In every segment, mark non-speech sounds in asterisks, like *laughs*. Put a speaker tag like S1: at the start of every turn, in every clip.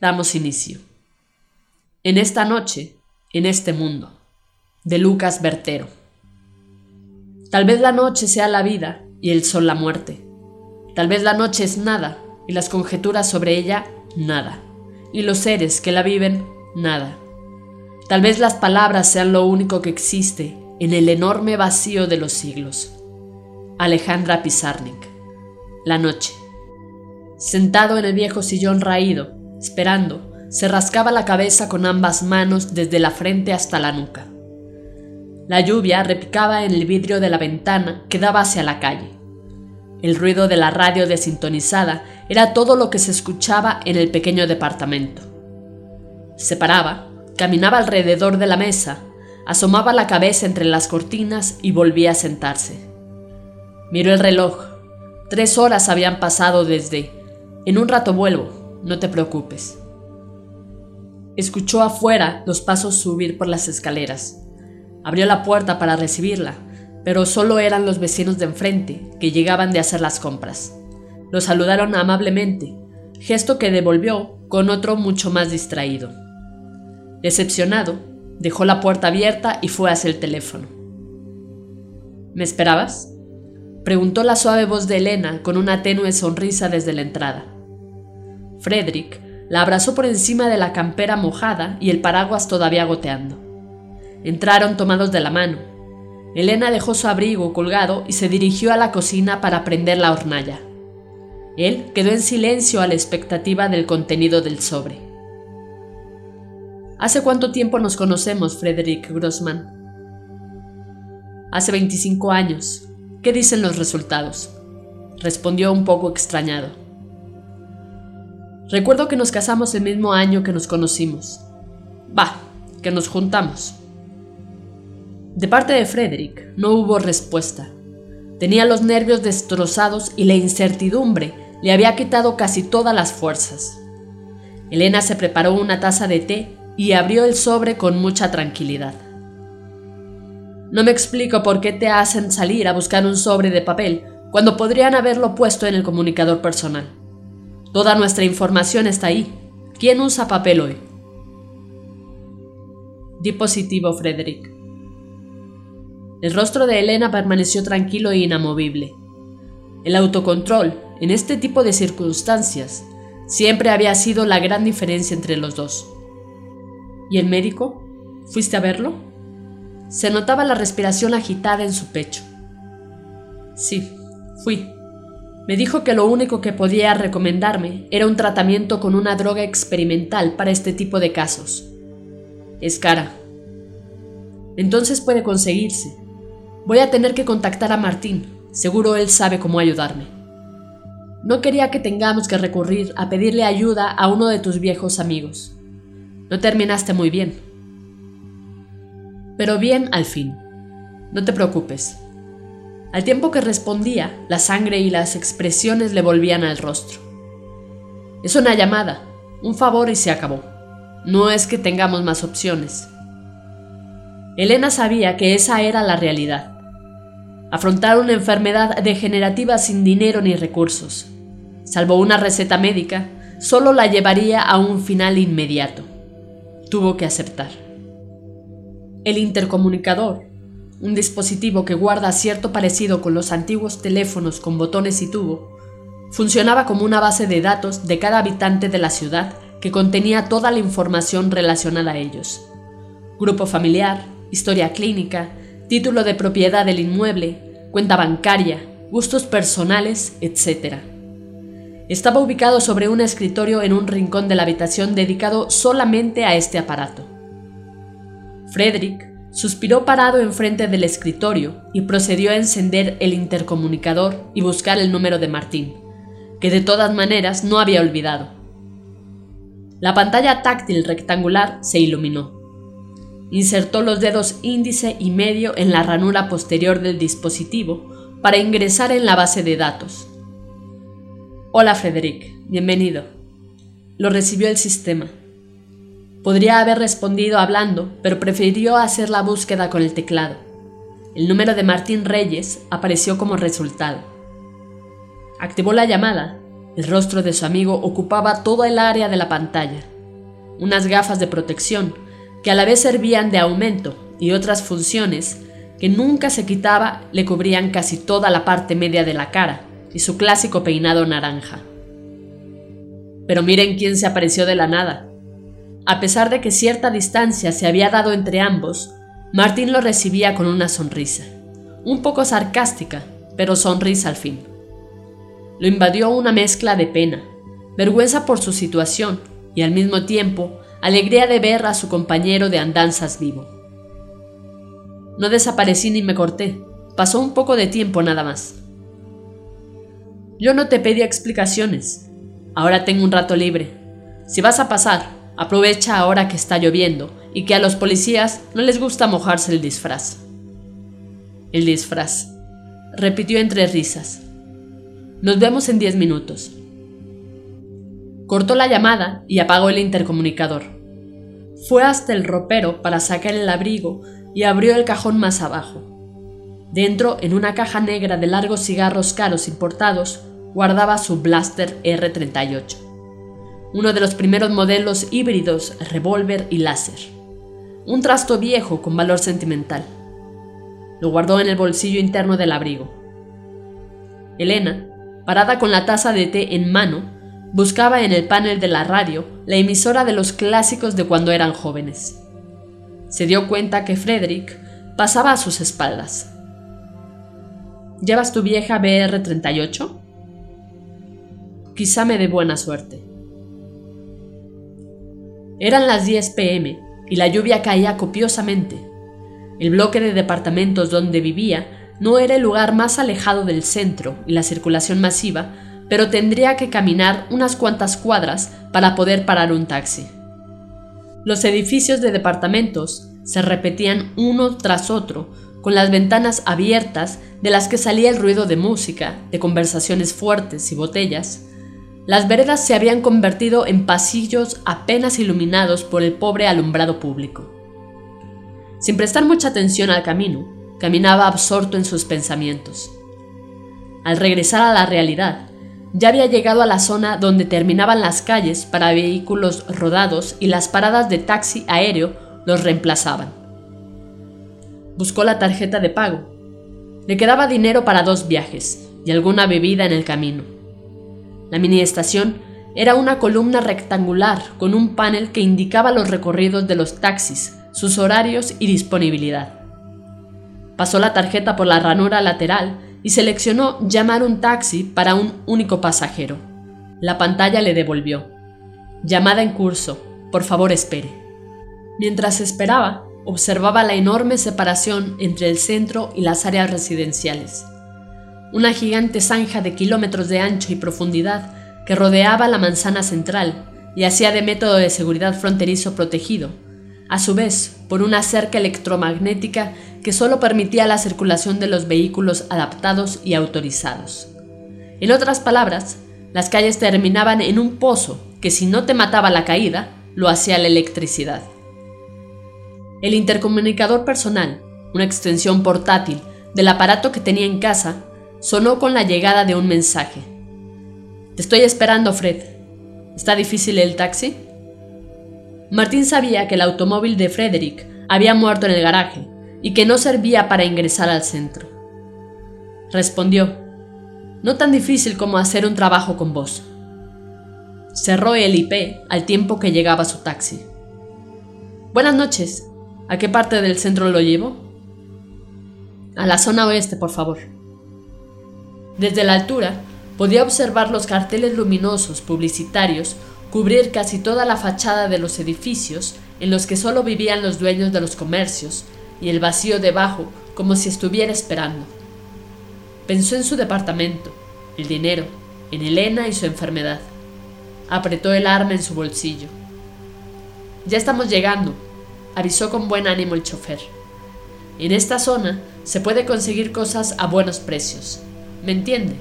S1: damos inicio. En esta noche, en este mundo, de Lucas Bertero. Tal vez la noche sea la vida y el sol la muerte. Tal vez la noche es nada y las conjeturas sobre ella nada. Y los seres que la viven nada. Tal vez las palabras sean lo único que existe en el enorme vacío de los siglos. Alejandra Pizarnik. La noche. Sentado en el viejo sillón raído, esperando, se rascaba la cabeza con ambas manos desde la frente hasta la nuca. La lluvia repicaba en el vidrio de la ventana que daba hacia la calle. El ruido de la radio desintonizada era todo lo que se escuchaba en el pequeño departamento. Se paraba, caminaba alrededor de la mesa, asomaba la cabeza entre las cortinas y volvía a sentarse. Miró el reloj. Tres horas habían pasado desde... En un rato vuelvo, no te preocupes. Escuchó afuera los pasos subir por las escaleras. Abrió la puerta para recibirla, pero solo eran los vecinos de enfrente que llegaban de hacer las compras. Lo saludaron amablemente, gesto que devolvió con otro mucho más distraído. Decepcionado, dejó la puerta abierta y fue hacia el teléfono. ¿Me esperabas? preguntó la suave voz de Elena con una tenue sonrisa desde la entrada. Frederick la abrazó por encima de la campera mojada y el paraguas todavía goteando. Entraron tomados de la mano. Elena dejó su abrigo colgado y se dirigió a la cocina para prender la hornalla. Él quedó en silencio a la expectativa del contenido del sobre. ¿Hace cuánto tiempo nos conocemos, Frederick Grossman? Hace 25 años. ¿Qué dicen los resultados? Respondió un poco extrañado. Recuerdo que nos casamos el mismo año que nos conocimos. Va, que nos juntamos. De parte de Frederick no hubo respuesta. Tenía los nervios destrozados y la incertidumbre le había quitado casi todas las fuerzas. Elena se preparó una taza de té y abrió el sobre con mucha tranquilidad. No me explico por qué te hacen salir a buscar un sobre de papel cuando podrían haberlo puesto en el comunicador personal. Toda nuestra información está ahí. ¿Quién usa papel hoy? Di positivo, Frederick. El rostro de Elena permaneció tranquilo e inamovible. El autocontrol, en este tipo de circunstancias, siempre había sido la gran diferencia entre los dos. ¿Y el médico? ¿Fuiste a verlo? Se notaba la respiración agitada en su pecho. Sí, fui. Me dijo que lo único que podía recomendarme era un tratamiento con una droga experimental para este tipo de casos. Es cara. Entonces puede conseguirse. Voy a tener que contactar a Martín. Seguro él sabe cómo ayudarme. No quería que tengamos que recurrir a pedirle ayuda a uno de tus viejos amigos. No terminaste muy bien. Pero bien al fin. No te preocupes. Al tiempo que respondía, la sangre y las expresiones le volvían al rostro. Es una llamada, un favor y se acabó. No es que tengamos más opciones. Elena sabía que esa era la realidad. Afrontar una enfermedad degenerativa sin dinero ni recursos, salvo una receta médica, solo la llevaría a un final inmediato. Tuvo que aceptar. El intercomunicador, un dispositivo que guarda cierto parecido con los antiguos teléfonos con botones y tubo, funcionaba como una base de datos de cada habitante de la ciudad que contenía toda la información relacionada a ellos. Grupo familiar, historia clínica, título de propiedad del inmueble, cuenta bancaria, gustos personales, etc. Estaba ubicado sobre un escritorio en un rincón de la habitación dedicado solamente a este aparato. Frederick Suspiró parado enfrente del escritorio y procedió a encender el intercomunicador y buscar el número de Martín, que de todas maneras no había olvidado. La pantalla táctil rectangular se iluminó. Insertó los dedos índice y medio en la ranura posterior del dispositivo para ingresar en la base de datos. Hola Frederick, bienvenido. Lo recibió el sistema. Podría haber respondido hablando, pero prefirió hacer la búsqueda con el teclado. El número de Martín Reyes apareció como resultado. Activó la llamada. El rostro de su amigo ocupaba toda el área de la pantalla. Unas gafas de protección, que a la vez servían de aumento, y otras funciones, que nunca se quitaba, le cubrían casi toda la parte media de la cara, y su clásico peinado naranja. Pero miren quién se apareció de la nada. A pesar de que cierta distancia se había dado entre ambos, Martín lo recibía con una sonrisa, un poco sarcástica, pero sonrisa al fin. Lo invadió una mezcla de pena, vergüenza por su situación y al mismo tiempo alegría de ver a su compañero de andanzas vivo. No desaparecí ni me corté, pasó un poco de tiempo nada más. Yo no te pedí explicaciones, ahora tengo un rato libre. Si vas a pasar, aprovecha ahora que está lloviendo y que a los policías no les gusta mojarse el disfraz. El disfraz, repitió entre risas. Nos vemos en diez minutos. Cortó la llamada y apagó el intercomunicador. Fue hasta el ropero para sacar el abrigo y abrió el cajón más abajo. Dentro, en una caja negra de largos cigarros caros importados, guardaba su Blaster R38, uno de los primeros modelos híbridos revólver y láser un trasto viejo con valor sentimental. Lo guardó en el bolsillo interno del abrigo. Elena, parada con la taza de té en mano, buscaba en el panel de la radio la emisora de los clásicos de cuando eran jóvenes. Se dio cuenta que Frederick pasaba a sus espaldas. ¿Llevas tu vieja BR-38? Quizá me dé buena suerte. Eran las 10 pm y la lluvia caía copiosamente. El bloque de departamentos donde vivía no era el lugar más alejado del centro y la circulación masiva, pero tendría que caminar unas cuantas cuadras para poder parar un taxi. Los edificios de departamentos se repetían uno tras otro, con las ventanas abiertas de las que salía el ruido de música, de conversaciones fuertes y botellas, las veredas se habían convertido en pasillos apenas iluminados por el pobre alumbrado público. Sin prestar mucha atención al camino, caminaba absorto en sus pensamientos. Al regresar a la realidad, ya había llegado a la zona donde terminaban las calles para vehículos rodados y las paradas de taxi aéreo los reemplazaban. Buscó la tarjeta de pago. Le quedaba dinero para dos viajes y alguna bebida en el camino. La mini estación era una columna rectangular con un panel que indicaba los recorridos de los taxis, sus horarios y disponibilidad. Pasó la tarjeta por la ranura lateral y seleccionó llamar un taxi para un único pasajero. La pantalla le devolvió. Llamada en curso. Por favor, espere. Mientras esperaba, observaba la enorme separación entre el centro y las áreas residenciales una gigante zanja de kilómetros de ancho y profundidad que rodeaba la manzana central y hacía de método de seguridad fronterizo protegido, a su vez por una cerca electromagnética que solo permitía la circulación de los vehículos adaptados y autorizados. En otras palabras, las calles terminaban en un pozo que si no te mataba la caída, lo hacía la electricidad. El intercomunicador personal, una extensión portátil del aparato que tenía en casa, sonó con la llegada de un mensaje. Te estoy esperando, Fred. ¿Está difícil el taxi? Martín sabía que el automóvil de Frederick había muerto en el garaje y que no servía para ingresar al centro. Respondió, no tan difícil como hacer un trabajo con vos. Cerró el IP al tiempo que llegaba su taxi. Buenas noches. ¿A qué parte del centro lo llevo? A la zona oeste, por favor. Desde la altura, podía observar los carteles luminosos publicitarios cubrir casi toda la fachada de los edificios en los que solo vivían los dueños de los comercios y el vacío debajo como si estuviera esperando. Pensó en su departamento, el dinero, en Elena y su enfermedad. Apretó el arma en su bolsillo. Ya estamos llegando, avisó con buen ánimo el chofer. En esta zona se puede conseguir cosas a buenos precios. ¿Me entiende?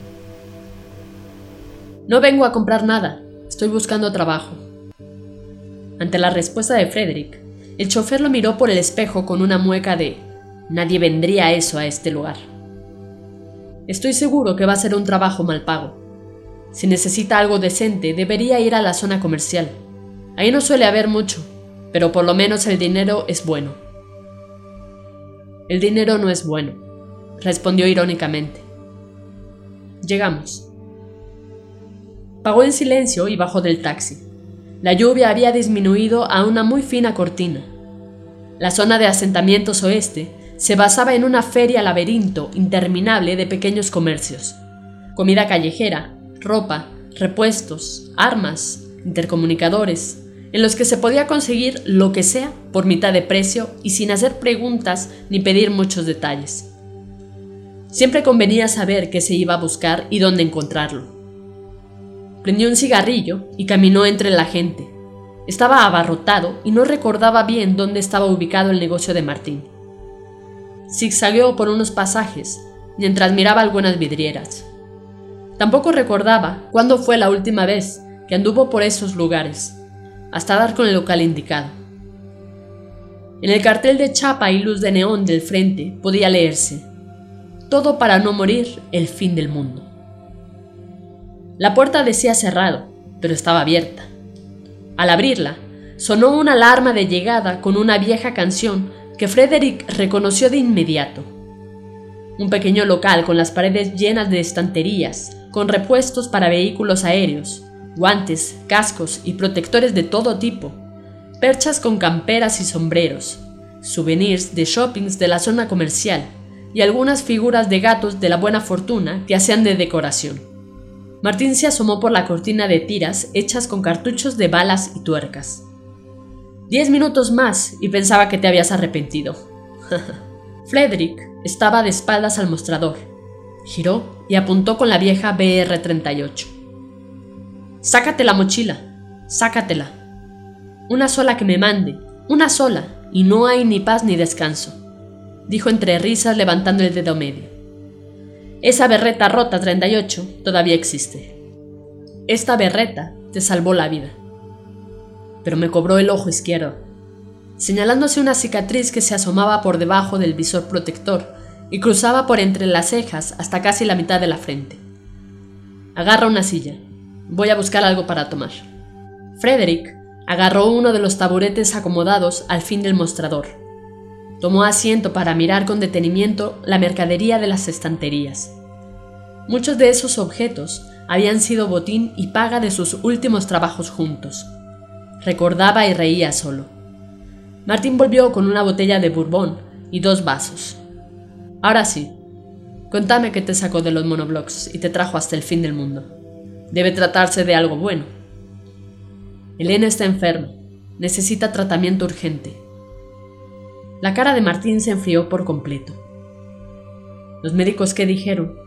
S1: No vengo a comprar nada, estoy buscando trabajo. Ante la respuesta de Frederick, el chofer lo miró por el espejo con una mueca de nadie vendría eso a este lugar. Estoy seguro que va a ser un trabajo mal pago. Si necesita algo decente, debería ir a la zona comercial. Ahí no suele haber mucho, pero por lo menos el dinero es bueno. El dinero no es bueno, respondió irónicamente. Llegamos. Pagó en silencio y bajó del taxi. La lluvia había disminuido a una muy fina cortina. La zona de asentamientos oeste se basaba en una feria laberinto interminable de pequeños comercios. Comida callejera, ropa, repuestos, armas, intercomunicadores, en los que se podía conseguir lo que sea por mitad de precio y sin hacer preguntas ni pedir muchos detalles. Siempre convenía saber qué se iba a buscar y dónde encontrarlo. Prendió un cigarrillo y caminó entre la gente. Estaba abarrotado y no recordaba bien dónde estaba ubicado el negocio de Martín. Zigzagueó por unos pasajes mientras miraba algunas vidrieras. Tampoco recordaba cuándo fue la última vez que anduvo por esos lugares hasta dar con el local indicado. En el cartel de chapa y luz de neón del frente podía leerse, todo para no morir, el fin del mundo. La puerta decía cerrado, pero estaba abierta. Al abrirla, sonó una alarma de llegada con una vieja canción que Frederick reconoció de inmediato. Un pequeño local con las paredes llenas de estanterías, con repuestos para vehículos aéreos, guantes, cascos y protectores de todo tipo, perchas con camperas y sombreros, souvenirs de shoppings de la zona comercial y algunas figuras de gatos de la buena fortuna que hacían de decoración. Martín se asomó por la cortina de tiras hechas con cartuchos de balas y tuercas. Diez minutos más y pensaba que te habías arrepentido. *laughs* Frederick estaba de espaldas al mostrador. Giró y apuntó con la vieja BR-38. Sácate la mochila, sácatela. Una sola que me mande, una sola, y no hay ni paz ni descanso, dijo entre risas levantando el dedo medio. Esa berreta rota 38 todavía existe. Esta berreta te salvó la vida. Pero me cobró el ojo izquierdo, señalándose una cicatriz que se asomaba por debajo del visor protector y cruzaba por entre las cejas hasta casi la mitad de la frente. Agarra una silla, Voy a buscar algo para tomar. Frederick agarró uno de los taburetes acomodados al fin del mostrador. Tomó asiento para mirar con detenimiento la mercadería de las estanterías. Muchos de esos objetos habían sido botín y paga de sus últimos trabajos juntos. Recordaba y reía solo. Martín volvió con una botella de bourbon y dos vasos. Ahora sí, contame qué te sacó de los monoblocks y te trajo hasta el fin del mundo. Debe tratarse de algo bueno. Elena está enferma. Necesita tratamiento urgente. La cara de Martín se enfrió por completo. Los médicos qué dijeron?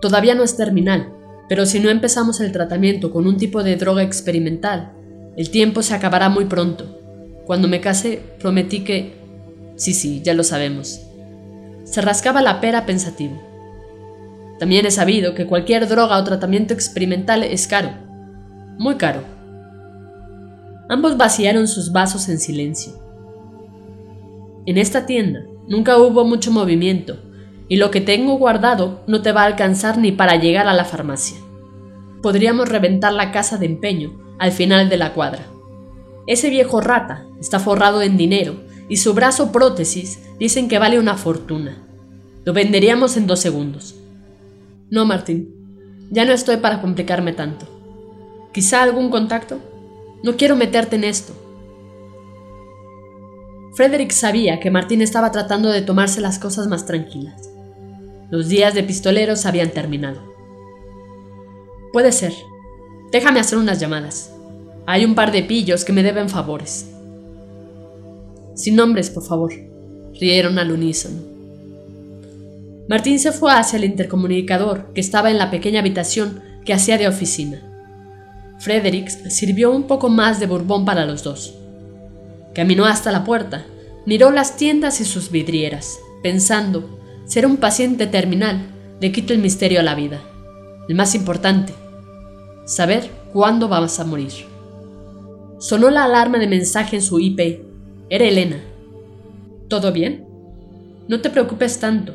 S1: Todavía no es terminal, pero si no empezamos el tratamiento con un tipo de droga experimental, el tiempo se acabará muy pronto. Cuando me case, prometí que... Sí, sí, ya lo sabemos. Se rascaba la pera pensativo. También he sabido que cualquier droga o tratamiento experimental es caro, muy caro. Ambos vaciaron sus vasos en silencio. En esta tienda nunca hubo mucho movimiento y lo que tengo guardado no te va a alcanzar ni para llegar a la farmacia. Podríamos reventar la casa de empeño al final de la cuadra. Ese viejo rata está forrado en dinero y su brazo prótesis dicen que vale una fortuna. Lo venderíamos en dos segundos. No, Martín. Ya no estoy para complicarme tanto. ¿Quizá algún contacto? No quiero meterte en esto. Frederick sabía que Martín estaba tratando de tomarse las cosas más tranquilas. Los días de pistoleros habían terminado. Puede ser. Déjame hacer unas llamadas. Hay un par de pillos que me deben favores. Sin nombres, por favor. Rieron al unísono. Martín se fue hacia el intercomunicador que estaba en la pequeña habitación que hacía de oficina. Fredericks sirvió un poco más de bourbon para los dos. Caminó hasta la puerta, miró las tiendas y sus vidrieras, pensando, ser un paciente terminal le quita el misterio a la vida. El más importante, saber cuándo vas a morir. Sonó la alarma de mensaje en su IP. Era Elena. ¿Todo bien? No te preocupes tanto.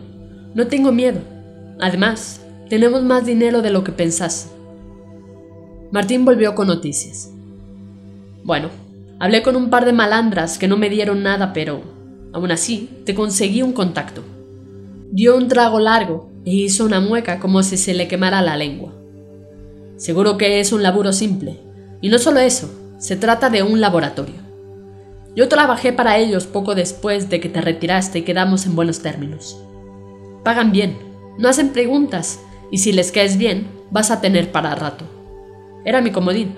S1: No tengo miedo. Además, tenemos más dinero de lo que pensás. Martín volvió con noticias. Bueno, hablé con un par de malandras que no me dieron nada, pero aún así te conseguí un contacto. Dio un trago largo e hizo una mueca como si se le quemara la lengua. Seguro que es un laburo simple. Y no solo eso, se trata de un laboratorio. Yo trabajé para ellos poco después de que te retiraste y quedamos en buenos términos. Pagan bien, no hacen preguntas, y si les caes bien, vas a tener para rato. Era mi comodín.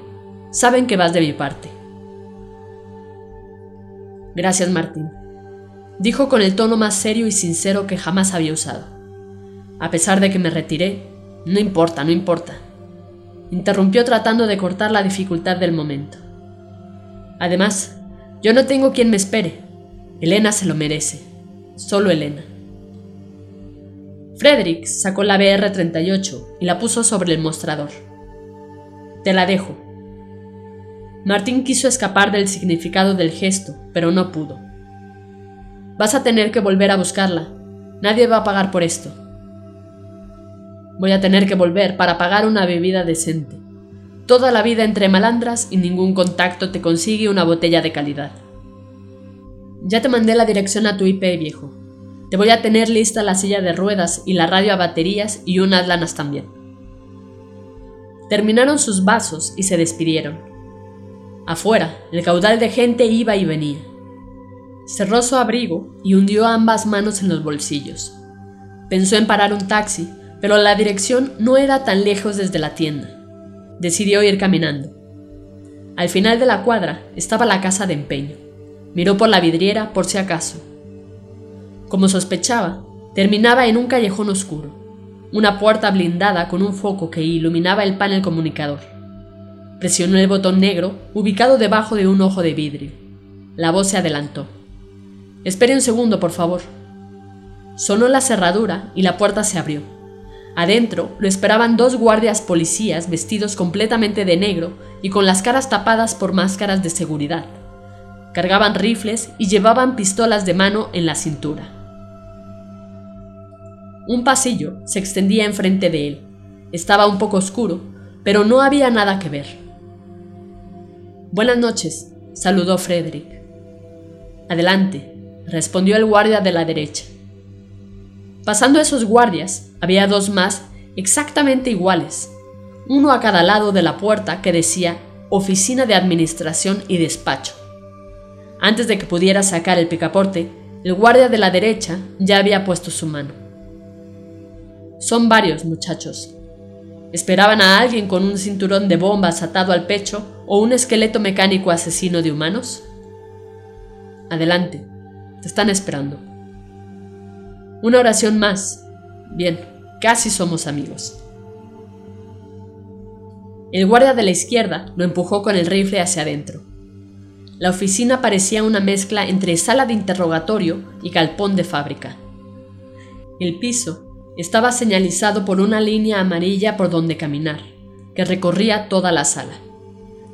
S1: Saben que vas de mi parte. Gracias, Martín, dijo con el tono más serio y sincero que jamás había usado. A pesar de que me retiré, no importa, no importa. Interrumpió tratando de cortar la dificultad del momento. Además, yo no tengo quien me espere. Elena se lo merece. Solo Elena. Frederick sacó la BR-38 y la puso sobre el mostrador. Te la dejo. Martín quiso escapar del significado del gesto, pero no pudo. Vas a tener que volver a buscarla. Nadie va a pagar por esto. Voy a tener que volver para pagar una bebida decente. Toda la vida entre malandras y ningún contacto te consigue una botella de calidad. Ya te mandé la dirección a tu IP, viejo. Te voy a tener lista la silla de ruedas y la radio a baterías y unas lanas también. Terminaron sus vasos y se despidieron. Afuera, el caudal de gente iba y venía. Cerró su abrigo y hundió ambas manos en los bolsillos. Pensó en parar un taxi, pero la dirección no era tan lejos desde la tienda decidió ir caminando. Al final de la cuadra estaba la casa de empeño. Miró por la vidriera por si acaso. Como sospechaba, terminaba en un callejón oscuro, una puerta blindada con un foco que iluminaba el panel comunicador. Presionó el botón negro ubicado debajo de un ojo de vidrio. La voz se adelantó. Espere un segundo, por favor. Sonó la cerradura y la puerta se abrió. Adentro lo esperaban dos guardias policías vestidos completamente de negro y con las caras tapadas por máscaras de seguridad. Cargaban rifles y llevaban pistolas de mano en la cintura. Un pasillo se extendía enfrente de él. Estaba un poco oscuro, pero no había nada que ver. Buenas noches, saludó Frederick. Adelante, respondió el guardia de la derecha. Pasando esos guardias, había dos más exactamente iguales, uno a cada lado de la puerta que decía Oficina de Administración y Despacho. Antes de que pudiera sacar el picaporte, el guardia de la derecha ya había puesto su mano. Son varios, muchachos. ¿Esperaban a alguien con un cinturón de bombas atado al pecho o un esqueleto mecánico asesino de humanos? Adelante, te están esperando. Una oración más. Bien, casi somos amigos. El guardia de la izquierda lo empujó con el rifle hacia adentro. La oficina parecía una mezcla entre sala de interrogatorio y galpón de fábrica. El piso estaba señalizado por una línea amarilla por donde caminar, que recorría toda la sala.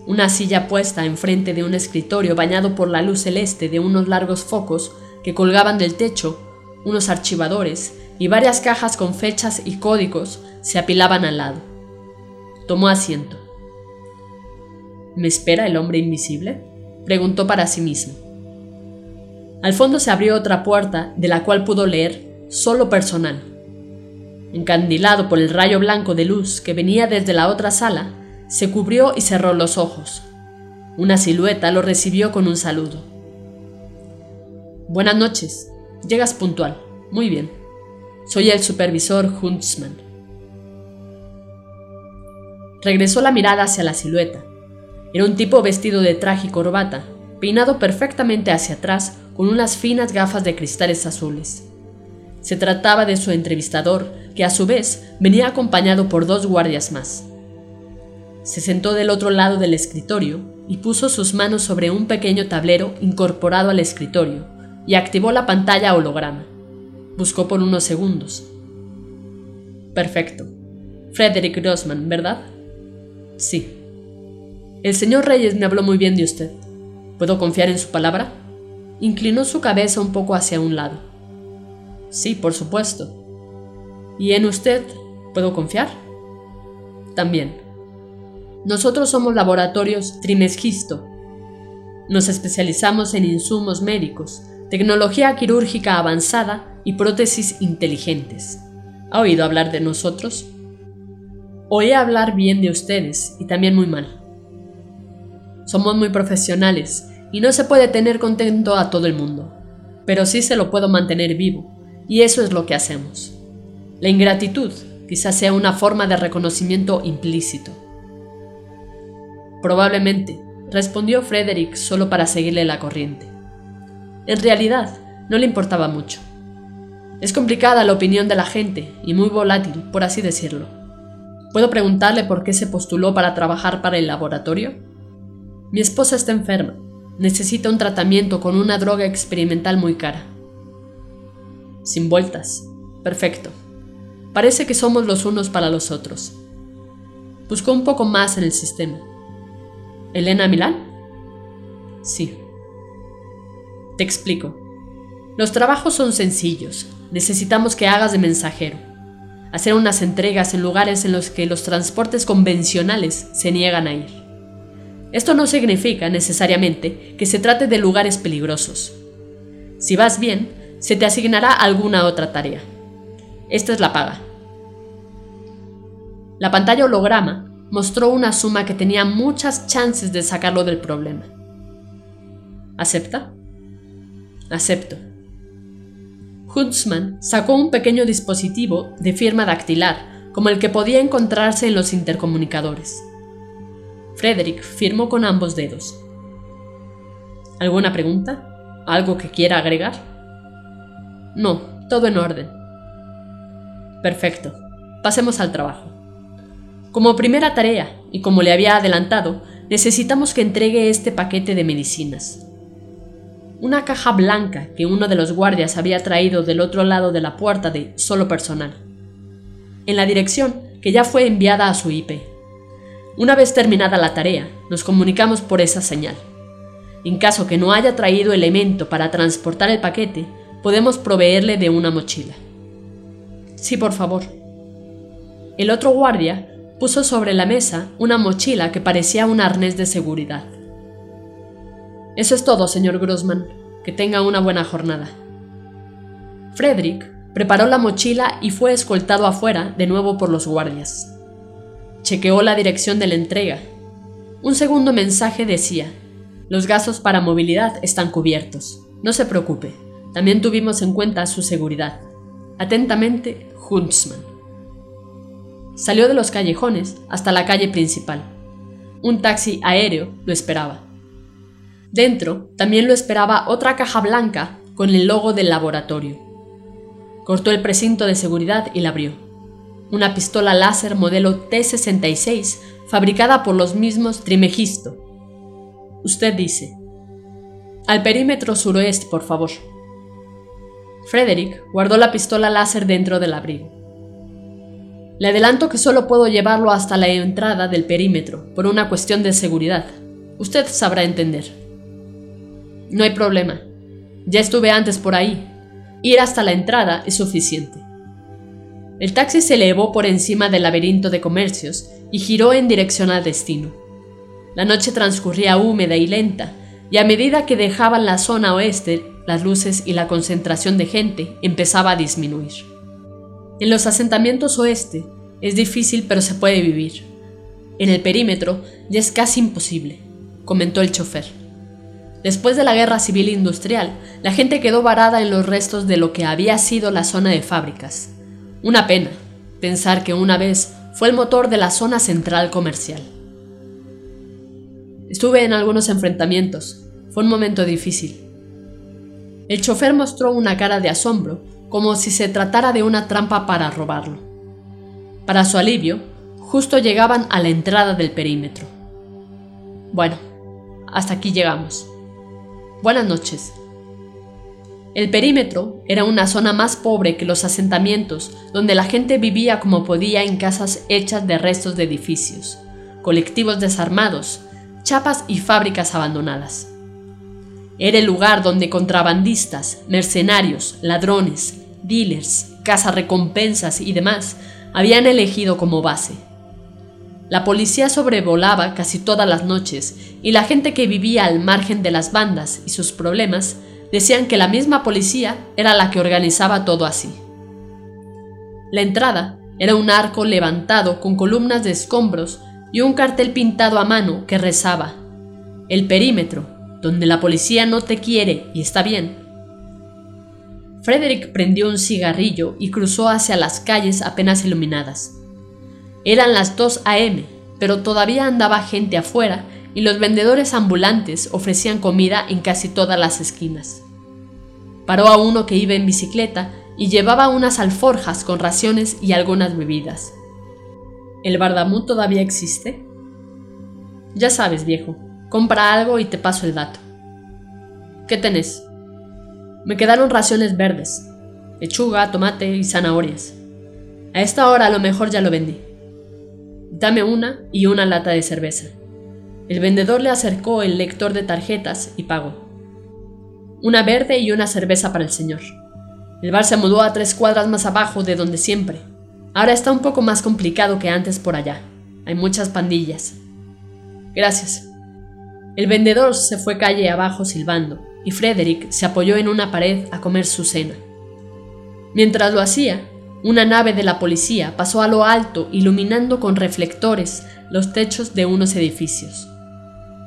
S1: Una silla puesta enfrente de un escritorio bañado por la luz celeste de unos largos focos que colgaban del techo unos archivadores y varias cajas con fechas y códigos se apilaban al lado. Tomó asiento. ¿Me espera el hombre invisible? preguntó para sí mismo. Al fondo se abrió otra puerta de la cual pudo leer solo personal. Encandilado por el rayo blanco de luz que venía desde la otra sala, se cubrió y cerró los ojos. Una silueta lo recibió con un saludo. Buenas noches, Llegas puntual. Muy bien. Soy el supervisor Huntsman. Regresó la mirada hacia la silueta. Era un tipo vestido de traje y corbata, peinado perfectamente hacia atrás con unas finas gafas de cristales azules. Se trataba de su entrevistador, que a su vez venía acompañado por dos guardias más. Se sentó del otro lado del escritorio y puso sus manos sobre un pequeño tablero incorporado al escritorio y activó la pantalla holograma. Buscó por unos segundos. Perfecto. Frederick Grossman, ¿verdad? Sí. El señor Reyes me habló muy bien de usted. ¿Puedo confiar en su palabra? Inclinó su cabeza un poco hacia un lado. Sí, por supuesto. ¿Y en usted puedo confiar? También. Nosotros somos laboratorios Trimesgisto. Nos especializamos en insumos médicos, tecnología quirúrgica avanzada y prótesis inteligentes. ¿Ha oído hablar de nosotros? Oí hablar bien de ustedes y también muy mal. Somos muy profesionales y no se puede tener contento a todo el mundo, pero sí se lo puedo mantener vivo, y eso es lo que hacemos. La ingratitud quizás sea una forma de reconocimiento implícito. Probablemente, respondió Frederick solo para seguirle la corriente. En realidad, no le importaba mucho. Es complicada la opinión de la gente y muy volátil, por así decirlo. ¿Puedo preguntarle por qué se postuló para trabajar para el laboratorio? Mi esposa está enferma. Necesita un tratamiento con una droga experimental muy cara. Sin vueltas. Perfecto. Parece que somos los unos para los otros. Buscó un poco más en el sistema. ¿Elena Milán? Sí. Te explico. Los trabajos son sencillos. Necesitamos que hagas de mensajero. Hacer unas entregas en lugares en los que los transportes convencionales se niegan a ir. Esto no significa necesariamente que se trate de lugares peligrosos. Si vas bien, se te asignará alguna otra tarea. Esta es la paga. La pantalla holograma mostró una suma que tenía muchas chances de sacarlo del problema. ¿Acepta? Acepto. Huntsman sacó un pequeño dispositivo de firma dactilar, como el que podía encontrarse en los intercomunicadores. Frederick firmó con ambos dedos. ¿Alguna pregunta? ¿Algo que quiera agregar? No, todo en orden. Perfecto. Pasemos al trabajo. Como primera tarea, y como le había adelantado, necesitamos que entregue este paquete de medicinas. Una caja blanca que uno de los guardias había traído del otro lado de la puerta de solo personal. En la dirección que ya fue enviada a su IP. Una vez terminada la tarea, nos comunicamos por esa señal. En caso que no haya traído elemento para transportar el paquete, podemos proveerle de una mochila. Sí, por favor. El otro guardia puso sobre la mesa una mochila que parecía un arnés de seguridad. Eso es todo, señor Grossman. Que tenga una buena jornada. Frederick preparó la mochila y fue escoltado afuera de nuevo por los guardias. Chequeó la dirección de la entrega. Un segundo mensaje decía, los gastos para movilidad están cubiertos. No se preocupe, también tuvimos en cuenta su seguridad. Atentamente, Huntsman. Salió de los callejones hasta la calle principal. Un taxi aéreo lo esperaba. Dentro también lo esperaba otra caja blanca con el logo del laboratorio. Cortó el precinto de seguridad y la abrió. Una pistola láser modelo T-66 fabricada por los mismos Trimegisto. Usted dice, al perímetro suroeste, por favor. Frederick guardó la pistola láser dentro del abrigo. Le adelanto que solo puedo llevarlo hasta la entrada del perímetro, por una cuestión de seguridad. Usted sabrá entender. No hay problema. Ya estuve antes por ahí. Ir hasta la entrada es suficiente. El taxi se elevó por encima del laberinto de comercios y giró en dirección al destino. La noche transcurría húmeda y lenta, y a medida que dejaban la zona oeste, las luces y la concentración de gente empezaba a disminuir. En los asentamientos oeste es difícil pero se puede vivir. En el perímetro ya es casi imposible, comentó el chofer. Después de la guerra civil industrial, la gente quedó varada en los restos de lo que había sido la zona de fábricas. Una pena pensar que una vez fue el motor de la zona central comercial. Estuve en algunos enfrentamientos. Fue un momento difícil. El chofer mostró una cara de asombro como si se tratara de una trampa para robarlo. Para su alivio, justo llegaban a la entrada del perímetro. Bueno, hasta aquí llegamos. Buenas noches. El perímetro era una zona más pobre que los asentamientos, donde la gente vivía como podía en casas hechas de restos de edificios, colectivos desarmados, chapas y fábricas abandonadas. Era el lugar donde contrabandistas, mercenarios, ladrones, dealers, cazarrecompensas y demás habían elegido como base. La policía sobrevolaba casi todas las noches y la gente que vivía al margen de las bandas y sus problemas decían que la misma policía era la que organizaba todo así. La entrada era un arco levantado con columnas de escombros y un cartel pintado a mano que rezaba, El perímetro, donde la policía no te quiere y está bien. Frederick prendió un cigarrillo y cruzó hacia las calles apenas iluminadas. Eran las 2 a.m., pero todavía andaba gente afuera y los vendedores ambulantes ofrecían comida en casi todas las esquinas. Paró a uno que iba en bicicleta y llevaba unas alforjas con raciones y algunas bebidas. ¿El Bardamú todavía existe? Ya sabes, viejo, compra algo y te paso el dato. ¿Qué tenés? Me quedaron raciones verdes, lechuga, tomate y zanahorias. A esta hora a lo mejor ya lo vendí. Dame una y una lata de cerveza. El vendedor le acercó el lector de tarjetas y pagó. Una verde y una cerveza para el señor. El bar se mudó a tres cuadras más abajo de donde siempre. Ahora está un poco más complicado que antes por allá. Hay muchas pandillas. Gracias. El vendedor se fue calle abajo silbando y Frederick se apoyó en una pared a comer su cena. Mientras lo hacía, una nave de la policía pasó a lo alto iluminando con reflectores los techos de unos edificios.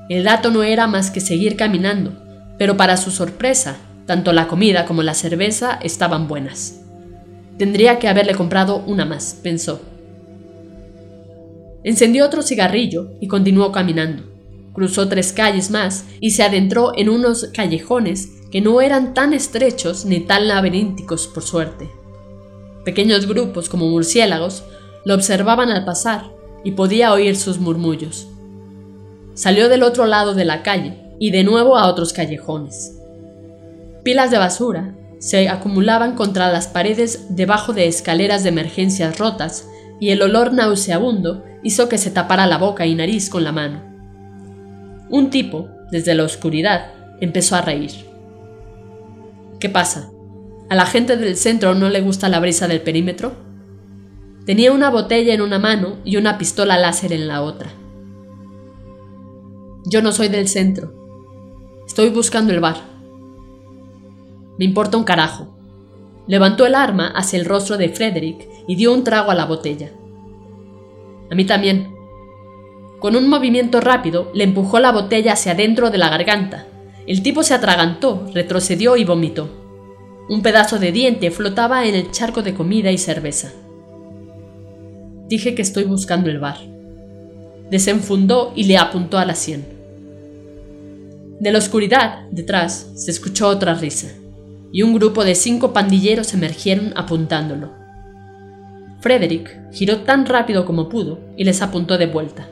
S1: El dato no era más que seguir caminando, pero para su sorpresa, tanto la comida como la cerveza estaban buenas. Tendría que haberle comprado una más, pensó. Encendió otro cigarrillo y continuó caminando. Cruzó tres calles más y se adentró en unos callejones que no eran tan estrechos ni tan laberínticos por suerte. Pequeños grupos como murciélagos lo observaban al pasar y podía oír sus murmullos. Salió del otro lado de la calle y de nuevo a otros callejones. Pilas de basura se acumulaban contra las paredes debajo de escaleras de emergencias rotas y el olor nauseabundo hizo que se tapara la boca y nariz con la mano. Un tipo, desde la oscuridad, empezó a reír. ¿Qué pasa? ¿A la gente del centro no le gusta la brisa del perímetro? Tenía una botella en una mano y una pistola láser en la otra. Yo no soy del centro. Estoy buscando el bar. Me importa un carajo. Levantó el arma hacia el rostro de Frederick y dio un trago a la botella. A mí también. Con un movimiento rápido le empujó la botella hacia adentro de la garganta. El tipo se atragantó, retrocedió y vomitó. Un pedazo de diente flotaba en el charco de comida y cerveza. Dije que estoy buscando el bar. Desenfundó y le apuntó a la sien. De la oscuridad, detrás, se escuchó otra risa, y un grupo de cinco pandilleros emergieron apuntándolo. Frederick giró tan rápido como pudo y les apuntó de vuelta.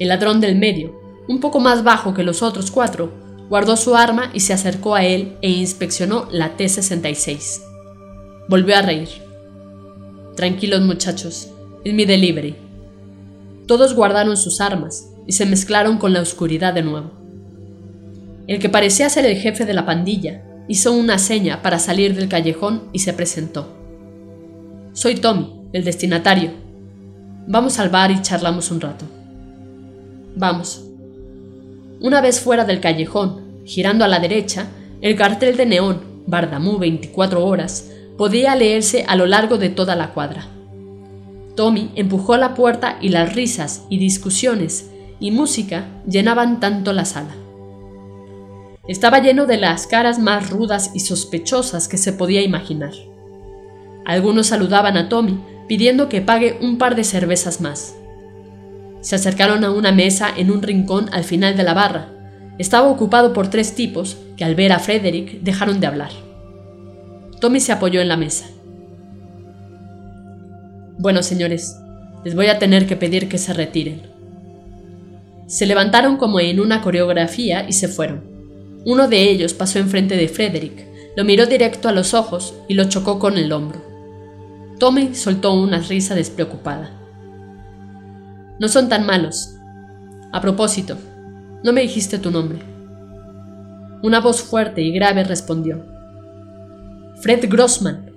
S1: El ladrón del medio, un poco más bajo que los otros cuatro, Guardó su arma y se acercó a él e inspeccionó la T-66. Volvió a reír. Tranquilos muchachos, es mi delivery. Todos guardaron sus armas y se mezclaron con la oscuridad de nuevo. El que parecía ser el jefe de la pandilla hizo una seña para salir del callejón y se presentó. Soy Tommy, el destinatario. Vamos al bar y charlamos un rato. Vamos. Una vez fuera del callejón, girando a la derecha, el cartel de neón, Bardamú 24 horas, podía leerse a lo largo de toda la cuadra. Tommy empujó la puerta y las risas y discusiones y música llenaban tanto la sala. Estaba lleno de las caras más rudas y sospechosas que se podía imaginar. Algunos saludaban a Tommy pidiendo que pague un par de cervezas más. Se acercaron a una mesa en un rincón al final de la barra. Estaba ocupado por tres tipos que al ver a Frederick dejaron de hablar. Tommy se apoyó en la mesa. Bueno, señores, les voy a tener que pedir que se retiren. Se levantaron como en una coreografía y se fueron. Uno de ellos pasó enfrente de Frederick, lo miró directo a los ojos y lo chocó con el hombro. Tommy soltó una risa despreocupada. No son tan malos. A propósito, no me dijiste tu nombre. Una voz fuerte y grave respondió. Fred Grossman.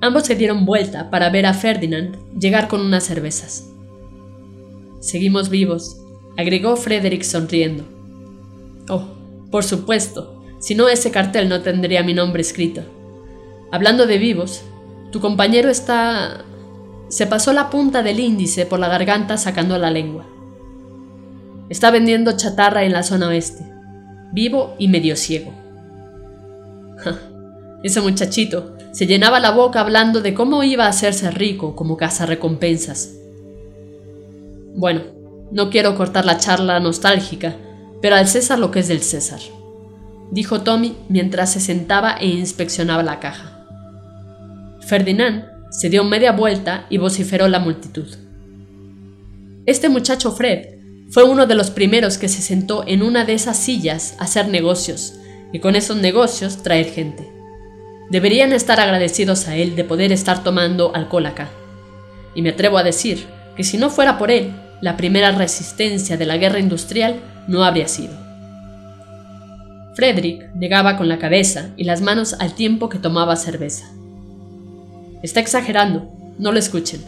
S1: Ambos se dieron vuelta para ver a Ferdinand llegar con unas cervezas. Seguimos vivos, agregó Frederick sonriendo. Oh, por supuesto, si no ese cartel no tendría mi nombre escrito. Hablando de vivos, tu compañero está... Se pasó la punta del índice por la garganta sacando la lengua. Está vendiendo chatarra en la zona oeste, vivo y medio ciego. Ese muchachito se llenaba la boca hablando de cómo iba a hacerse rico como recompensas. Bueno, no quiero cortar la charla nostálgica, pero al César lo que es del César, dijo Tommy mientras se sentaba e inspeccionaba la caja. Ferdinand se dio media vuelta y vociferó la multitud. Este muchacho Fred fue uno de los primeros que se sentó en una de esas sillas a hacer negocios y con esos negocios traer gente. Deberían estar agradecidos a él de poder estar tomando alcohol acá. Y me atrevo a decir que si no fuera por él, la primera resistencia de la guerra industrial no habría sido. Frederick negaba con la cabeza y las manos al tiempo que tomaba cerveza. Está exagerando, no lo escuchen.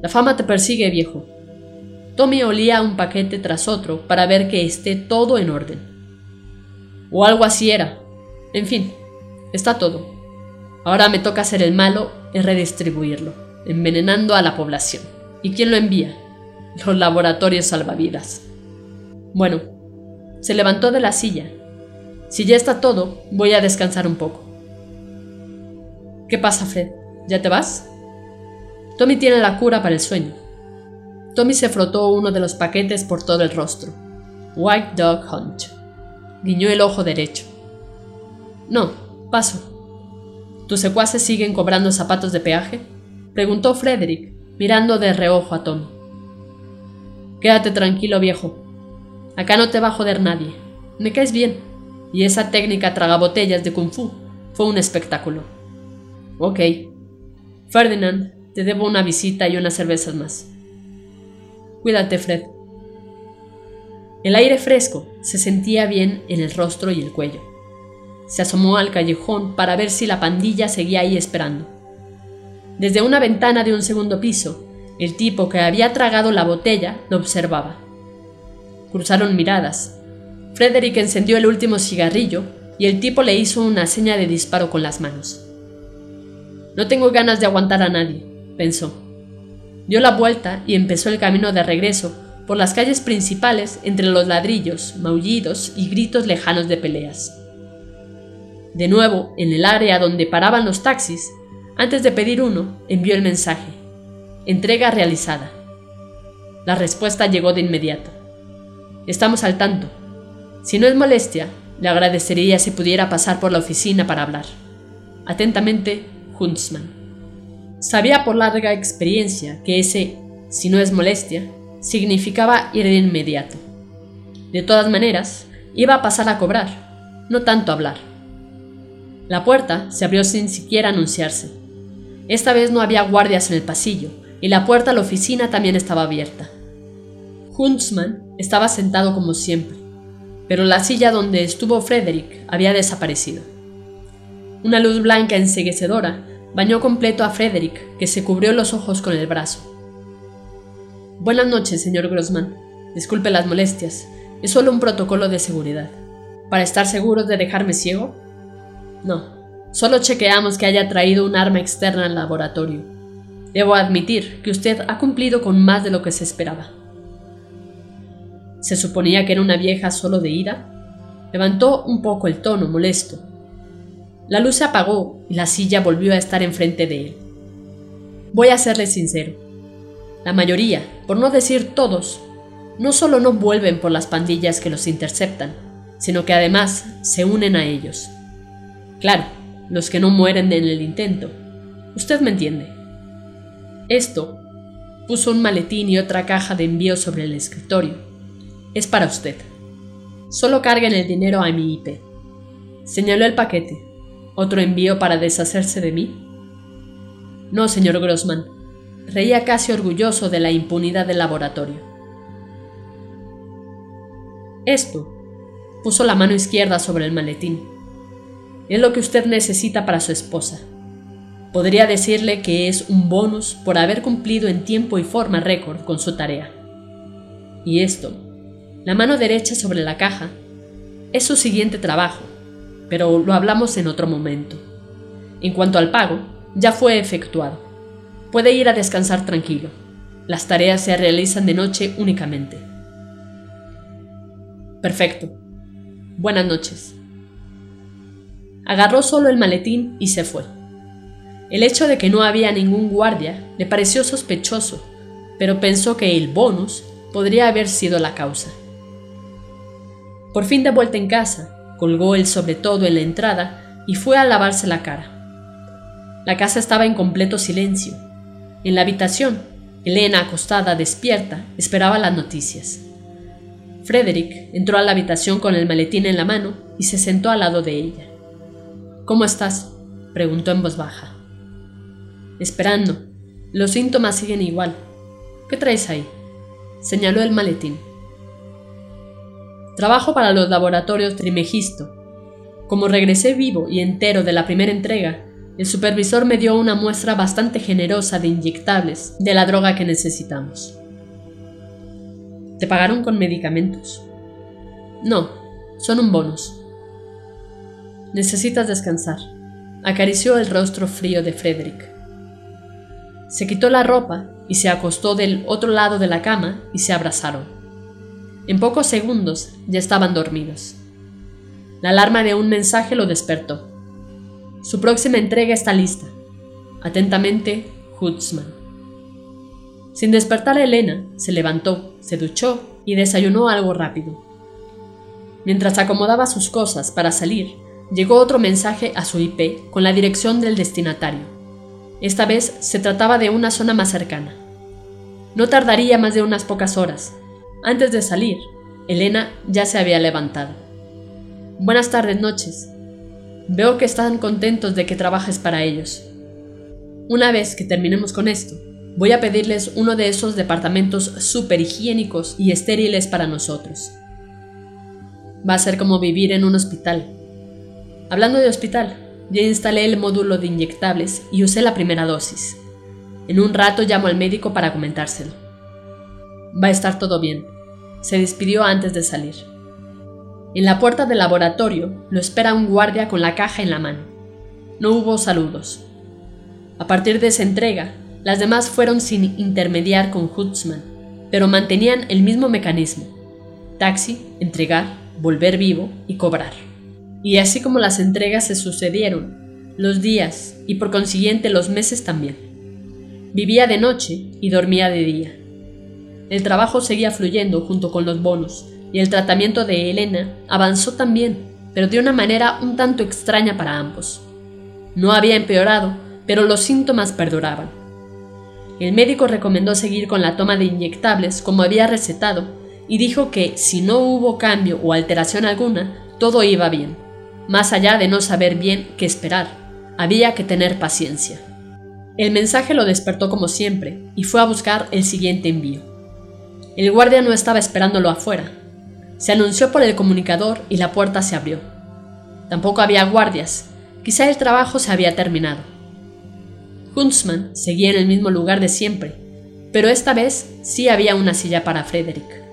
S1: La fama te persigue, viejo. Tommy olía un paquete tras otro para ver que esté todo en orden. O algo así era. En fin, está todo. Ahora me toca hacer el malo y redistribuirlo, envenenando a la población. ¿Y quién lo envía? Los laboratorios salvavidas. Bueno, se levantó de la silla. Si ya está todo, voy a descansar un poco. ¿Qué pasa, Fred? ¿Ya te vas? Tommy tiene la cura para el sueño. Tommy se frotó uno de los paquetes por todo el rostro. White Dog Hunt. Guiñó el ojo derecho. No, paso. ¿Tus secuaces siguen cobrando zapatos de peaje? Preguntó Frederick, mirando de reojo a Tommy. Quédate tranquilo, viejo. Acá no te va a joder nadie. Me caes bien. Y esa técnica tragabotellas de kung fu fue un espectáculo. Ok. Ferdinand, te debo una visita y unas cervezas más. Cuídate, Fred. El aire fresco se sentía bien en el rostro y el cuello. Se asomó al callejón para ver si la pandilla seguía ahí esperando. Desde una ventana de un segundo piso, el tipo que había tragado la botella lo observaba. Cruzaron miradas. Frederick encendió el último cigarrillo y el tipo le hizo una seña de disparo con las manos. No tengo ganas de aguantar a nadie, pensó. Dio la vuelta y empezó el camino de regreso por las calles principales entre los ladrillos, maullidos y gritos lejanos de peleas. De nuevo, en el área donde paraban los taxis, antes de pedir uno, envió el mensaje. Entrega realizada. La respuesta llegó de inmediato. Estamos al tanto. Si no es molestia, le agradecería si pudiera pasar por la oficina para hablar. Atentamente, Huntsman. Sabía por larga experiencia que ese, si no es molestia, significaba ir de inmediato. De todas maneras, iba a pasar a cobrar, no tanto a hablar. La puerta se abrió sin siquiera anunciarse. Esta vez no había guardias en el pasillo, y la puerta a la oficina también estaba abierta. Huntsman estaba sentado como siempre, pero la silla donde estuvo Frederick había desaparecido. Una luz blanca enseguecedora bañó completo a Frederick, que se cubrió los ojos con el brazo. Buenas noches, señor Grossman. Disculpe las molestias. Es solo un protocolo de seguridad. ¿Para estar seguros de dejarme ciego? No. Solo chequeamos que haya traído un arma externa al laboratorio. Debo admitir que usted ha cumplido con más de lo que se esperaba. ¿Se suponía que era una vieja solo de ira? Levantó un poco el tono molesto. La luz se apagó y la silla volvió a estar enfrente de él. Voy a serle sincero. La mayoría, por no decir todos, no solo no vuelven por las pandillas que los interceptan, sino que además se unen a ellos. Claro, los que no mueren en el intento. Usted me entiende. Esto Puso un maletín y otra caja de envío sobre el escritorio. Es para usted. Solo carguen el dinero a mi IP. Señaló el paquete. ¿Otro envío para deshacerse de mí? No, señor Grossman. Reía casi orgulloso de la impunidad del laboratorio. Esto. Puso la mano izquierda sobre el maletín. Es lo que usted necesita para su esposa. Podría decirle que es un bonus por haber cumplido en tiempo y forma récord con su tarea. Y esto, la mano derecha sobre la caja, es su siguiente trabajo, pero lo hablamos en otro momento. En cuanto al pago, ya fue efectuado. Puede ir a descansar tranquilo. Las tareas se realizan de noche únicamente. Perfecto. Buenas noches. Agarró solo el maletín y se fue. El hecho de que no había ningún guardia le pareció sospechoso, pero pensó que el bonus podría haber sido la causa. Por fin de vuelta en casa, colgó el sobre todo en la entrada y fue a lavarse la cara. La casa estaba en completo silencio. En la habitación, Elena, acostada, despierta, esperaba las noticias. Frederick entró a la habitación con el maletín en la mano y se sentó al lado de ella. ¿Cómo estás? preguntó en voz baja. Esperando. Los síntomas siguen igual. ¿Qué traes ahí? Señaló el maletín. Trabajo para los laboratorios Trimegisto. Como regresé vivo y entero de la primera entrega, el supervisor me dio una muestra bastante generosa de inyectables de la droga que necesitamos. ¿Te pagaron con medicamentos? No, son un bonus. Necesitas descansar. Acarició el rostro frío de Frederick. Se quitó la ropa y se acostó del otro lado de la cama y se abrazaron. En pocos segundos ya estaban dormidos. La alarma de un mensaje lo despertó. Su próxima entrega está lista. Atentamente, Hutzman. Sin despertar a Elena, se levantó, se duchó y desayunó algo rápido. Mientras acomodaba sus cosas para salir, llegó otro mensaje a su IP con la dirección del destinatario. Esta vez se trataba de una zona más cercana. No tardaría más de unas pocas horas. Antes de salir, Elena ya se había levantado. Buenas tardes, noches. Veo que están contentos de que trabajes para ellos. Una vez que terminemos con esto, voy a pedirles uno de esos departamentos súper higiénicos y estériles para nosotros. Va a ser como vivir en un hospital. Hablando de hospital, ya instalé el módulo de inyectables y usé la primera dosis. En un rato llamo al médico para comentárselo. Va a estar todo bien. Se despidió antes de salir. En la puerta del laboratorio lo espera un guardia con la caja en la mano. No hubo saludos. A partir de esa entrega, las demás fueron sin intermediar con Hutzman, pero mantenían el mismo mecanismo. Taxi, entregar, volver vivo y cobrar. Y así como las entregas se sucedieron, los días y por consiguiente los meses también. Vivía de noche y dormía de día. El trabajo seguía fluyendo junto con los bonos y el tratamiento de Elena avanzó también, pero de una manera un tanto extraña para ambos. No había empeorado, pero los síntomas perduraban. El médico recomendó seguir con la toma de inyectables como había recetado y dijo que si no hubo cambio o alteración alguna, todo iba bien. Más allá de no saber bien qué esperar, había que tener paciencia. El mensaje lo despertó como siempre y fue a buscar el siguiente envío. El guardia no estaba esperándolo afuera. Se anunció por el comunicador y la puerta se abrió. Tampoco había guardias. Quizá el trabajo se había terminado. Huntsman seguía en el mismo lugar de siempre, pero esta vez sí había una silla para Frederick.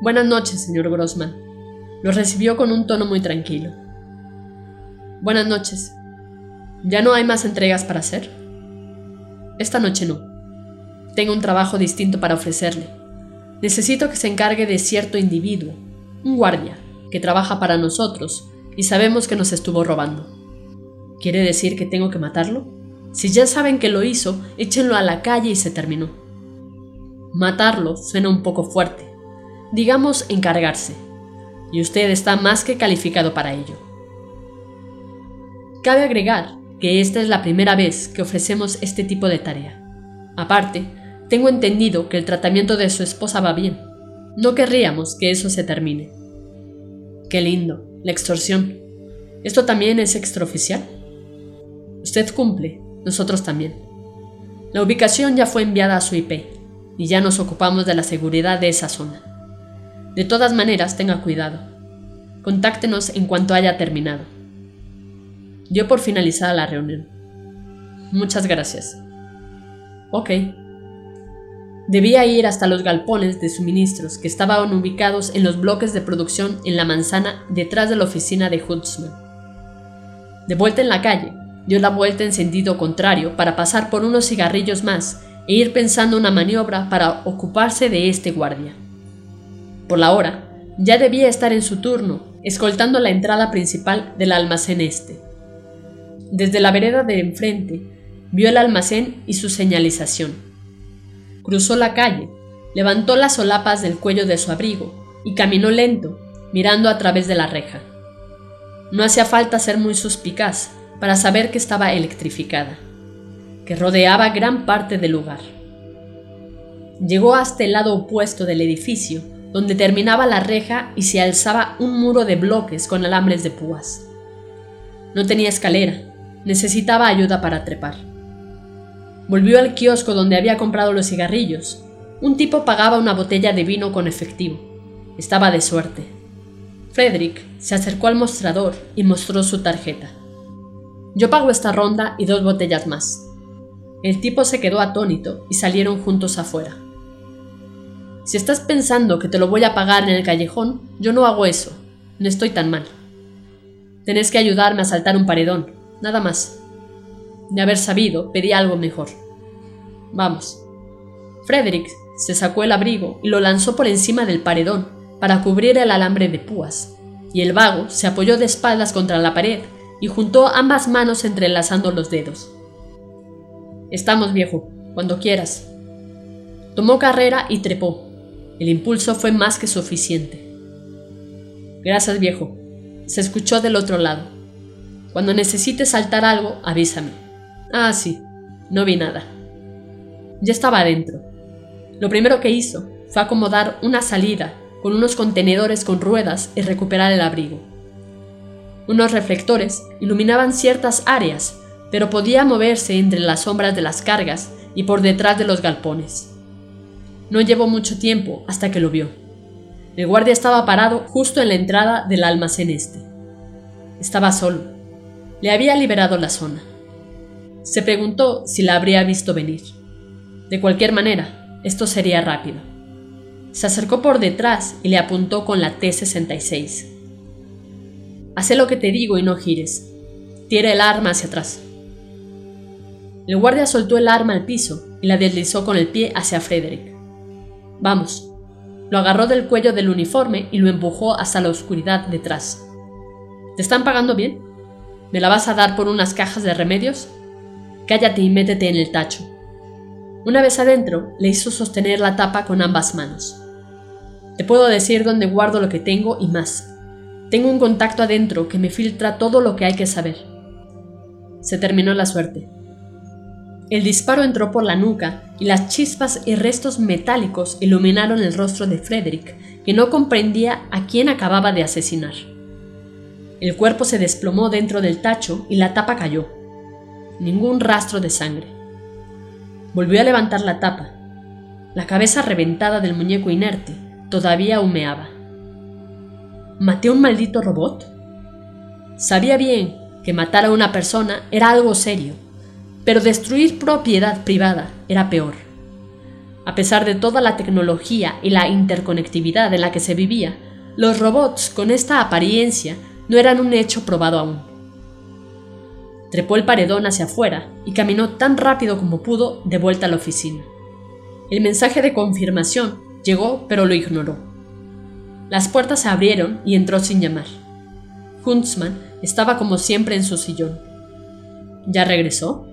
S1: Buenas noches, señor Grossman. Lo recibió con un tono muy tranquilo. Buenas noches. ¿Ya no hay más entregas para hacer? Esta noche no. Tengo un trabajo distinto para ofrecerle. Necesito que se encargue de cierto individuo, un guardia, que trabaja para nosotros y sabemos que nos estuvo robando. ¿Quiere decir que tengo que matarlo? Si ya saben que lo hizo, échenlo a la calle y se terminó. Matarlo suena un poco fuerte. Digamos encargarse. Y usted está más que calificado para ello. Cabe agregar que esta es la primera vez que ofrecemos este tipo de tarea. Aparte, tengo entendido que el tratamiento de su esposa va bien. No querríamos que eso se termine. Qué lindo, la extorsión. ¿Esto también es extraoficial? Usted cumple, nosotros también. La ubicación ya fue enviada a su IP y ya nos ocupamos de la seguridad de esa zona. De todas maneras, tenga cuidado. Contáctenos en cuanto haya terminado. Dio por finalizada la reunión. Muchas gracias. Ok. Debía ir hasta los galpones de suministros que estaban ubicados en los bloques de producción en la manzana detrás de la oficina de Huntsman. De vuelta en la calle, dio la vuelta en sentido contrario para pasar por unos cigarrillos más e ir pensando una maniobra para ocuparse de este guardia. Por la hora, ya debía estar en su turno, escoltando la entrada principal del almacén este. Desde la vereda de enfrente, vio el almacén y su señalización. Cruzó la calle, levantó las solapas del cuello de su abrigo y caminó lento, mirando a través de la reja. No hacía falta ser muy suspicaz para saber que estaba electrificada, que rodeaba gran parte del lugar. Llegó hasta el lado opuesto del edificio donde terminaba la reja y se alzaba un muro de bloques con alambres de púas. No tenía escalera, necesitaba ayuda para trepar. Volvió al kiosco donde había comprado los cigarrillos. Un tipo pagaba una botella de vino con efectivo. Estaba de suerte. Frederick se acercó al mostrador y mostró su tarjeta. Yo pago esta ronda y dos botellas más. El tipo se quedó atónito y salieron juntos afuera. Si estás pensando que te lo voy a pagar en el callejón, yo no hago eso. No estoy tan mal. Tenés que ayudarme a saltar un paredón, nada más. De haber sabido, pedí algo mejor. Vamos. Frederick se sacó el abrigo y lo lanzó por encima del paredón para cubrir el alambre de púas, y el vago se apoyó de espaldas contra la pared y juntó ambas manos entrelazando los dedos. Estamos, viejo, cuando quieras. Tomó carrera y trepó. El impulso fue más que suficiente. Gracias, viejo. Se escuchó del otro lado. Cuando necesites saltar algo, avísame. Ah, sí. No vi nada. Ya estaba adentro. Lo primero que hizo fue acomodar una salida con unos contenedores con ruedas y recuperar el abrigo. Unos reflectores iluminaban ciertas áreas, pero podía moverse entre las sombras de las cargas y por detrás de los galpones. No llevó mucho tiempo hasta que lo vio. El guardia estaba parado justo en la entrada del almacén este. Estaba solo. Le había liberado la zona. Se preguntó si la habría visto venir. De cualquier manera, esto sería rápido. Se acercó por detrás y le apuntó con la T-66. Haz lo que te digo y no gires. Tira el arma hacia atrás. El guardia soltó el arma al piso y la deslizó con el pie hacia Frederick. Vamos. Lo agarró del cuello del uniforme y lo empujó hasta la oscuridad detrás. ¿Te están pagando bien? ¿Me la vas a dar por unas cajas de remedios? Cállate y métete en el tacho. Una vez adentro, le hizo sostener la tapa con ambas manos. Te puedo decir dónde guardo lo que tengo y más. Tengo un contacto adentro que me filtra todo lo que hay que saber. Se terminó la suerte. El disparo entró por la nuca y las chispas y restos metálicos iluminaron el rostro de Frederick, que no comprendía a quién acababa de asesinar. El cuerpo se desplomó dentro del tacho y la tapa cayó. Ningún rastro de sangre. Volvió a levantar la tapa. La cabeza reventada del muñeco inerte todavía humeaba. ¿Maté a un maldito robot? Sabía bien que matar a una persona era algo serio pero destruir propiedad privada era peor. A pesar de toda la tecnología y la interconectividad en la que se vivía, los robots con esta apariencia no eran un hecho probado aún. Trepó el paredón hacia afuera y caminó tan rápido como pudo de vuelta a la oficina. El mensaje de confirmación llegó pero lo ignoró. Las puertas se abrieron y entró sin llamar. Huntsman estaba como siempre en su sillón. ¿Ya regresó?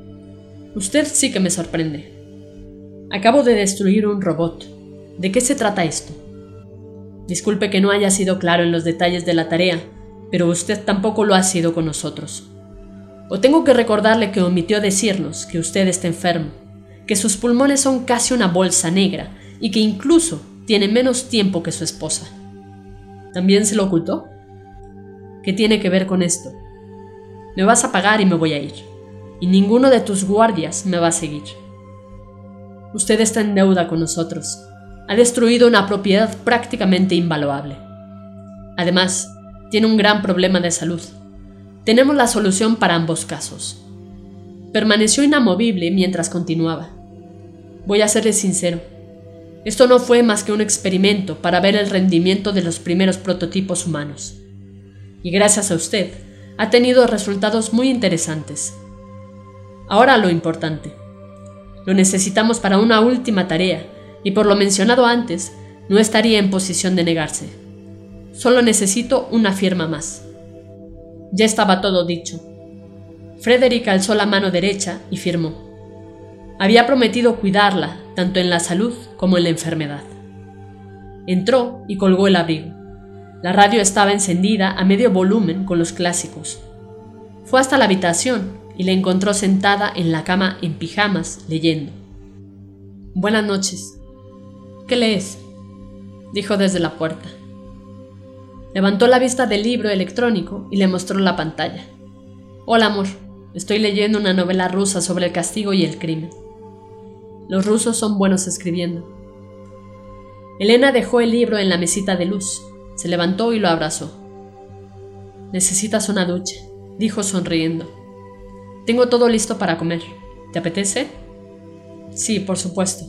S1: Usted sí que me sorprende. Acabo de destruir un robot. ¿De qué se trata esto? Disculpe que no haya sido claro en los detalles de la tarea, pero usted tampoco lo ha sido con nosotros. O tengo que recordarle que omitió decirnos que usted está enfermo, que sus pulmones son casi una bolsa negra y que incluso tiene menos tiempo que su esposa. ¿También se lo ocultó? ¿Qué tiene que ver con esto? Me vas a pagar y me voy a ir. Y ninguno de tus guardias me va a seguir. Usted está en deuda con nosotros. Ha destruido una propiedad prácticamente invaluable. Además, tiene un gran problema de salud. Tenemos la solución para ambos casos. Permaneció inamovible mientras continuaba. Voy a serle sincero. Esto no fue más que un experimento para ver el rendimiento de los primeros prototipos humanos. Y gracias a usted, ha tenido resultados muy interesantes. Ahora lo importante. Lo necesitamos para una última tarea, y por lo mencionado antes, no estaría en posición de negarse. Solo necesito una firma más. Ya estaba todo dicho. Frederick alzó la mano derecha y firmó. Había prometido cuidarla, tanto en la salud como en la enfermedad. Entró y colgó el abrigo. La radio estaba encendida a medio volumen con los clásicos. Fue hasta la habitación y la encontró sentada en la cama en pijamas leyendo. Buenas noches. ¿Qué lees? dijo desde la puerta. Levantó la vista del libro electrónico y le mostró la pantalla. Hola, amor. Estoy leyendo una novela rusa sobre el castigo y el crimen. Los rusos son buenos escribiendo. Elena dejó el libro en la mesita de luz, se levantó y lo abrazó. Necesitas una ducha, dijo sonriendo. Tengo todo listo para comer. ¿Te apetece? Sí, por supuesto.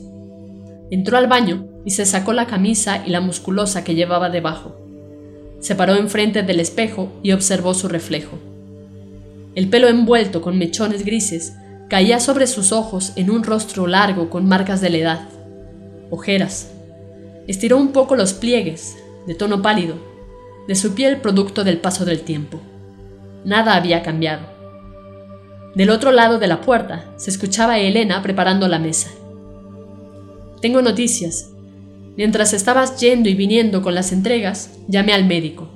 S1: Entró al baño y se sacó la camisa y la musculosa que llevaba debajo. Se paró enfrente del espejo y observó su reflejo. El pelo envuelto con mechones grises caía sobre sus ojos en un rostro largo con marcas de la edad, ojeras. Estiró un poco los pliegues, de tono pálido, de su piel producto del paso del tiempo. Nada había cambiado. Del otro lado de la puerta se escuchaba a Elena preparando la mesa. Tengo noticias. Mientras estabas yendo y viniendo con las entregas, llamé al médico.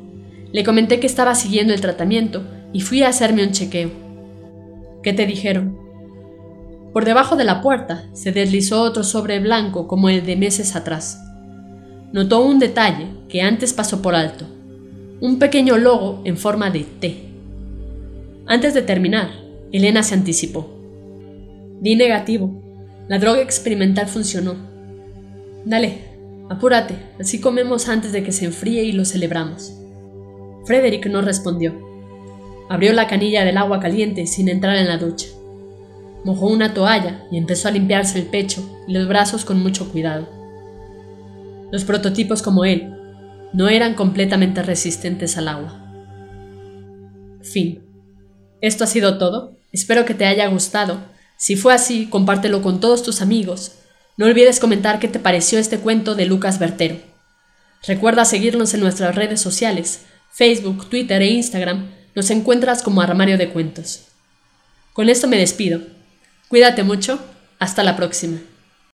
S1: Le comenté que estaba siguiendo el tratamiento y fui a hacerme un chequeo. ¿Qué te dijeron? Por debajo de la puerta se deslizó otro sobre blanco como el de meses atrás. Notó un detalle que antes pasó por alto, un pequeño logo en forma de T. Antes de terminar, Elena se anticipó. Di negativo. La droga experimental funcionó. Dale, apúrate, así comemos antes de que se enfríe y lo celebramos. Frederick no respondió. Abrió la canilla del agua caliente sin entrar en la ducha mojó una toalla y empezó a limpiarse el pecho y los brazos con mucho cuidado. Los prototipos como él no eran completamente resistentes al agua. Fin. Esto ha sido todo. Espero que te haya gustado. Si fue así, compártelo con todos tus amigos. No olvides comentar qué te pareció este cuento de Lucas Bertero. Recuerda seguirnos en nuestras redes sociales, Facebook, Twitter e Instagram. Nos encuentras como Armario de Cuentos. Con esto me despido. Cuídate mucho. Hasta la próxima.